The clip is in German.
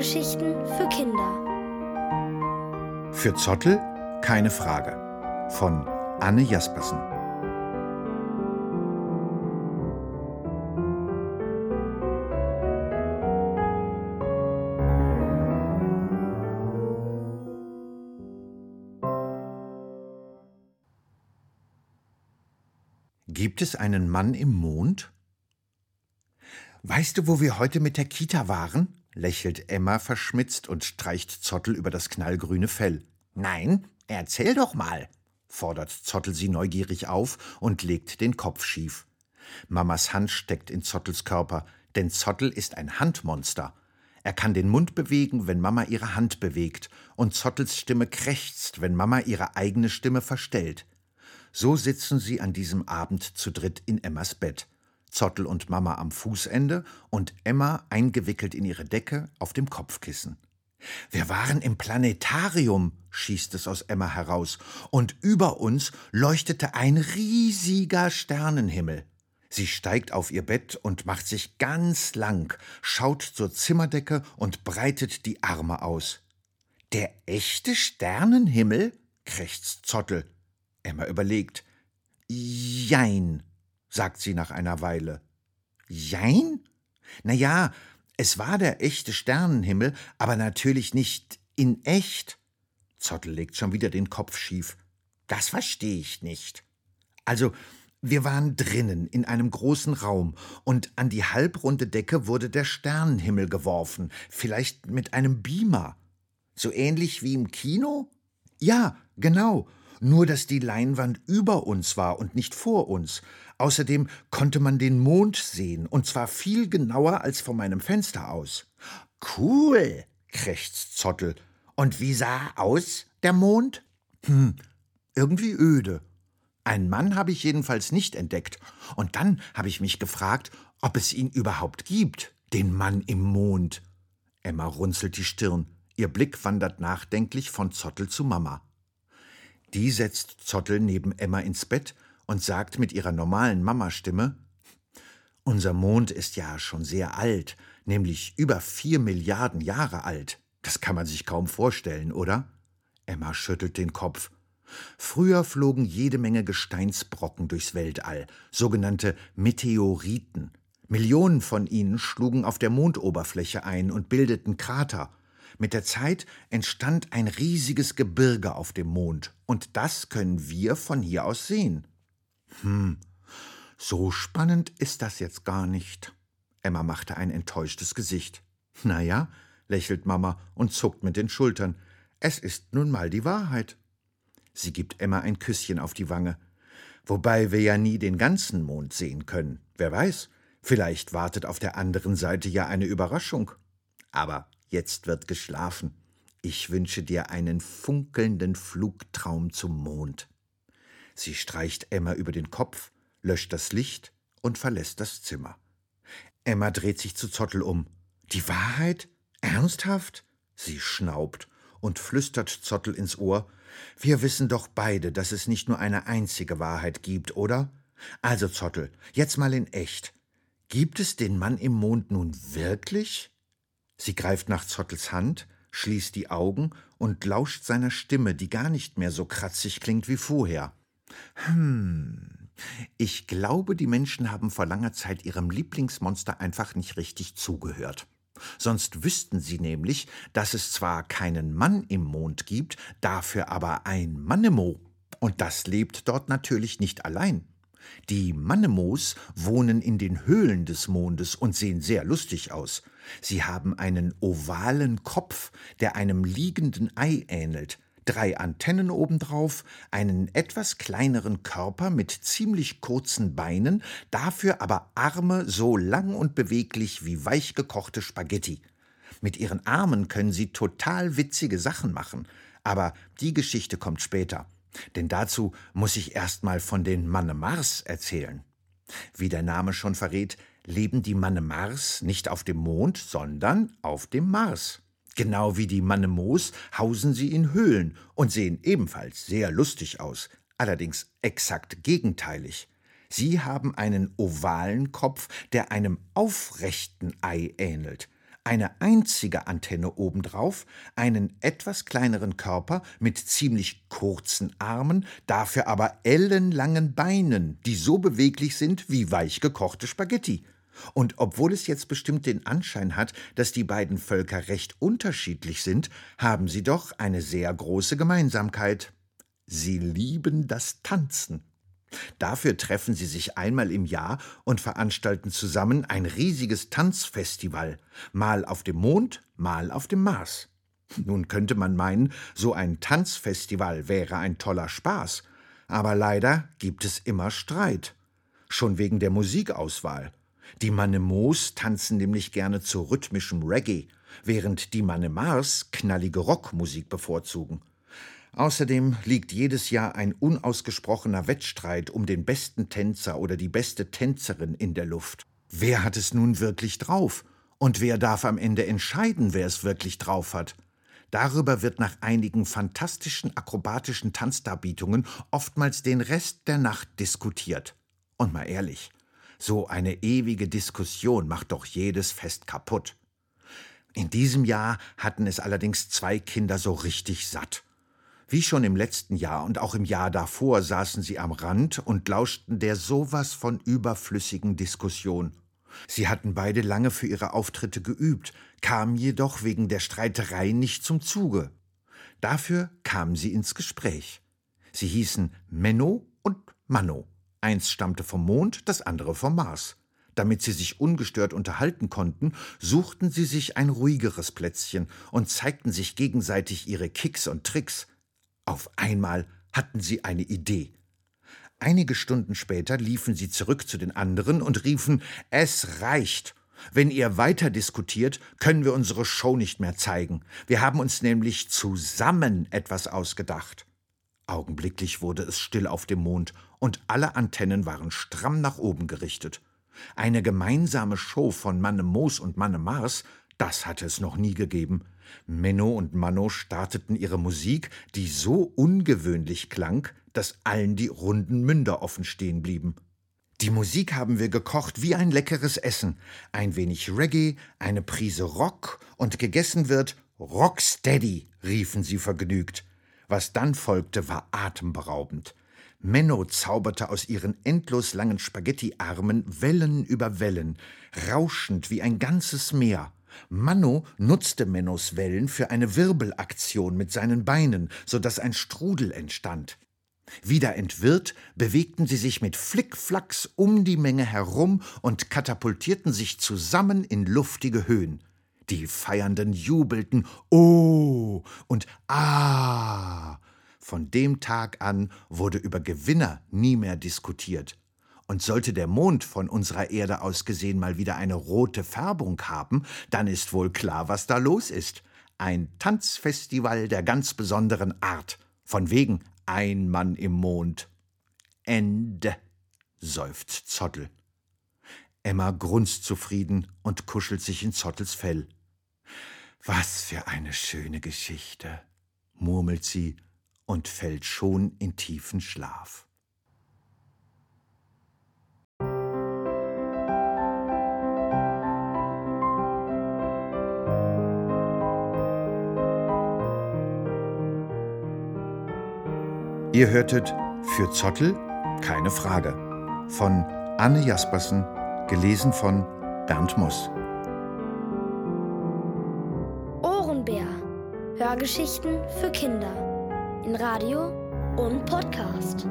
Hörgeschichten für Kinder. Für Zottel keine Frage. Von Anne Jaspersen. Gibt es einen Mann im Mond? Weißt du, wo wir heute mit der Kita waren? Lächelt Emma verschmitzt und streicht Zottel über das knallgrüne Fell. Nein, erzähl doch mal, fordert Zottel sie neugierig auf und legt den Kopf schief. Mamas Hand steckt in Zottels Körper, denn Zottel ist ein Handmonster. Er kann den Mund bewegen, wenn Mama ihre Hand bewegt, und Zottels Stimme krächzt, wenn Mama ihre eigene Stimme verstellt. So sitzen sie an diesem Abend zu dritt in Emmas Bett. Zottel und Mama am Fußende und Emma eingewickelt in ihre Decke auf dem Kopfkissen. Wir waren im Planetarium, schießt es aus Emma heraus, und über uns leuchtete ein riesiger Sternenhimmel. Sie steigt auf ihr Bett und macht sich ganz lang, schaut zur Zimmerdecke und breitet die Arme aus. Der echte Sternenhimmel? krächzt Zottel. Emma überlegt. Jein, sagt sie nach einer Weile. Jein? Na ja, es war der echte Sternenhimmel, aber natürlich nicht in echt. Zottel legt schon wieder den Kopf schief. Das verstehe ich nicht. Also, wir waren drinnen in einem großen Raum und an die halbrunde Decke wurde der Sternenhimmel geworfen, vielleicht mit einem Beamer. So ähnlich wie im Kino? Ja, genau nur dass die Leinwand über uns war und nicht vor uns. Außerdem konnte man den Mond sehen, und zwar viel genauer als von meinem Fenster aus. Cool, krächzt Zottel. Und wie sah aus, der Mond? Hm, irgendwie öde. Einen Mann habe ich jedenfalls nicht entdeckt. Und dann habe ich mich gefragt, ob es ihn überhaupt gibt, den Mann im Mond. Emma runzelt die Stirn. Ihr Blick wandert nachdenklich von Zottel zu Mama. Die setzt Zottel neben Emma ins Bett und sagt mit ihrer normalen Mamastimme Unser Mond ist ja schon sehr alt, nämlich über vier Milliarden Jahre alt. Das kann man sich kaum vorstellen, oder? Emma schüttelt den Kopf. Früher flogen jede Menge Gesteinsbrocken durchs Weltall, sogenannte Meteoriten. Millionen von ihnen schlugen auf der Mondoberfläche ein und bildeten Krater. Mit der Zeit entstand ein riesiges Gebirge auf dem Mond, und das können wir von hier aus sehen. Hm, so spannend ist das jetzt gar nicht. Emma machte ein enttäuschtes Gesicht. Na ja, lächelt Mama und zuckt mit den Schultern. Es ist nun mal die Wahrheit. Sie gibt Emma ein Küsschen auf die Wange. Wobei wir ja nie den ganzen Mond sehen können. Wer weiß, vielleicht wartet auf der anderen Seite ja eine Überraschung. Aber jetzt wird geschlafen. Ich wünsche dir einen funkelnden Flugtraum zum Mond. Sie streicht Emma über den Kopf, löscht das Licht und verlässt das Zimmer. Emma dreht sich zu Zottel um. Die Wahrheit? Ernsthaft? Sie schnaubt und flüstert Zottel ins Ohr. Wir wissen doch beide, dass es nicht nur eine einzige Wahrheit gibt, oder? Also, Zottel, jetzt mal in echt. Gibt es den Mann im Mond nun wirklich? Sie greift nach Zottels Hand, schließt die Augen und lauscht seiner Stimme, die gar nicht mehr so kratzig klingt wie vorher. Hm. Ich glaube, die Menschen haben vor langer Zeit ihrem Lieblingsmonster einfach nicht richtig zugehört. Sonst wüssten sie nämlich, dass es zwar keinen Mann im Mond gibt, dafür aber ein Mannemo. Und das lebt dort natürlich nicht allein. Die Mannemos wohnen in den Höhlen des Mondes und sehen sehr lustig aus. Sie haben einen ovalen Kopf, der einem liegenden Ei ähnelt, drei Antennen obendrauf, einen etwas kleineren Körper mit ziemlich kurzen Beinen, dafür aber Arme so lang und beweglich wie weichgekochte Spaghetti. Mit ihren Armen können sie total witzige Sachen machen, aber die Geschichte kommt später. Denn dazu muss ich erst mal von den Mannemars erzählen. Wie der Name schon verrät, leben die Mannemars nicht auf dem Mond, sondern auf dem Mars. Genau wie die Mannemos hausen sie in Höhlen und sehen ebenfalls sehr lustig aus, allerdings exakt gegenteilig. Sie haben einen ovalen Kopf, der einem aufrechten Ei ähnelt. Eine einzige Antenne obendrauf, einen etwas kleineren Körper mit ziemlich kurzen Armen, dafür aber ellenlangen Beinen, die so beweglich sind wie weich gekochte Spaghetti. Und obwohl es jetzt bestimmt den Anschein hat, dass die beiden Völker recht unterschiedlich sind, haben sie doch eine sehr große Gemeinsamkeit. Sie lieben das Tanzen. Dafür treffen sie sich einmal im Jahr und veranstalten zusammen ein riesiges Tanzfestival, mal auf dem Mond, mal auf dem Mars. Nun könnte man meinen, so ein Tanzfestival wäre ein toller Spaß, aber leider gibt es immer Streit. Schon wegen der Musikauswahl. Die Manemos tanzen nämlich gerne zu rhythmischem Reggae, während die Manemars knallige Rockmusik bevorzugen. Außerdem liegt jedes Jahr ein unausgesprochener Wettstreit um den besten Tänzer oder die beste Tänzerin in der Luft. Wer hat es nun wirklich drauf? Und wer darf am Ende entscheiden, wer es wirklich drauf hat? Darüber wird nach einigen fantastischen akrobatischen Tanzdarbietungen oftmals den Rest der Nacht diskutiert. Und mal ehrlich, so eine ewige Diskussion macht doch jedes Fest kaputt. In diesem Jahr hatten es allerdings zwei Kinder so richtig satt. Wie schon im letzten Jahr und auch im Jahr davor saßen sie am Rand und lauschten der sowas von überflüssigen Diskussion. Sie hatten beide lange für ihre Auftritte geübt, kamen jedoch wegen der Streiterei nicht zum Zuge. Dafür kamen sie ins Gespräch. Sie hießen Menno und Manno. Eins stammte vom Mond, das andere vom Mars. Damit sie sich ungestört unterhalten konnten, suchten sie sich ein ruhigeres Plätzchen und zeigten sich gegenseitig ihre Kicks und Tricks, auf einmal hatten sie eine Idee. Einige Stunden später liefen sie zurück zu den anderen und riefen Es reicht. Wenn ihr weiter diskutiert, können wir unsere Show nicht mehr zeigen. Wir haben uns nämlich zusammen etwas ausgedacht. Augenblicklich wurde es still auf dem Mond, und alle Antennen waren stramm nach oben gerichtet. Eine gemeinsame Show von Manne Moos und Manne Mars, das hatte es noch nie gegeben. Menno und Manno starteten ihre Musik, die so ungewöhnlich klang, dass allen die runden Münder offen stehen blieben. Die Musik haben wir gekocht wie ein leckeres Essen. Ein wenig Reggae, eine Prise Rock und gegessen wird Rocksteady, riefen sie vergnügt. Was dann folgte, war atemberaubend. Menno zauberte aus ihren endlos langen Spaghettiarmen Wellen über Wellen, rauschend wie ein ganzes Meer. Manno nutzte Mennos Wellen für eine Wirbelaktion mit seinen Beinen, so dass ein Strudel entstand. Wieder entwirrt, bewegten sie sich mit Flickflacks um die Menge herum und katapultierten sich zusammen in luftige Höhen. Die Feiernden jubelten Oh und Ah. Von dem Tag an wurde über Gewinner nie mehr diskutiert. Und sollte der Mond von unserer Erde aus gesehen mal wieder eine rote Färbung haben, dann ist wohl klar, was da los ist. Ein Tanzfestival der ganz besonderen Art. Von wegen ein Mann im Mond. Ende, seufzt Zottel. Emma grunzt zufrieden und kuschelt sich in Zottels Fell. Was für eine schöne Geschichte, murmelt sie und fällt schon in tiefen Schlaf. Ihr hörtet Für Zottel keine Frage von Anne Jaspersen, gelesen von Bernd Moss. Ohrenbär. Hörgeschichten für Kinder. In Radio und Podcast.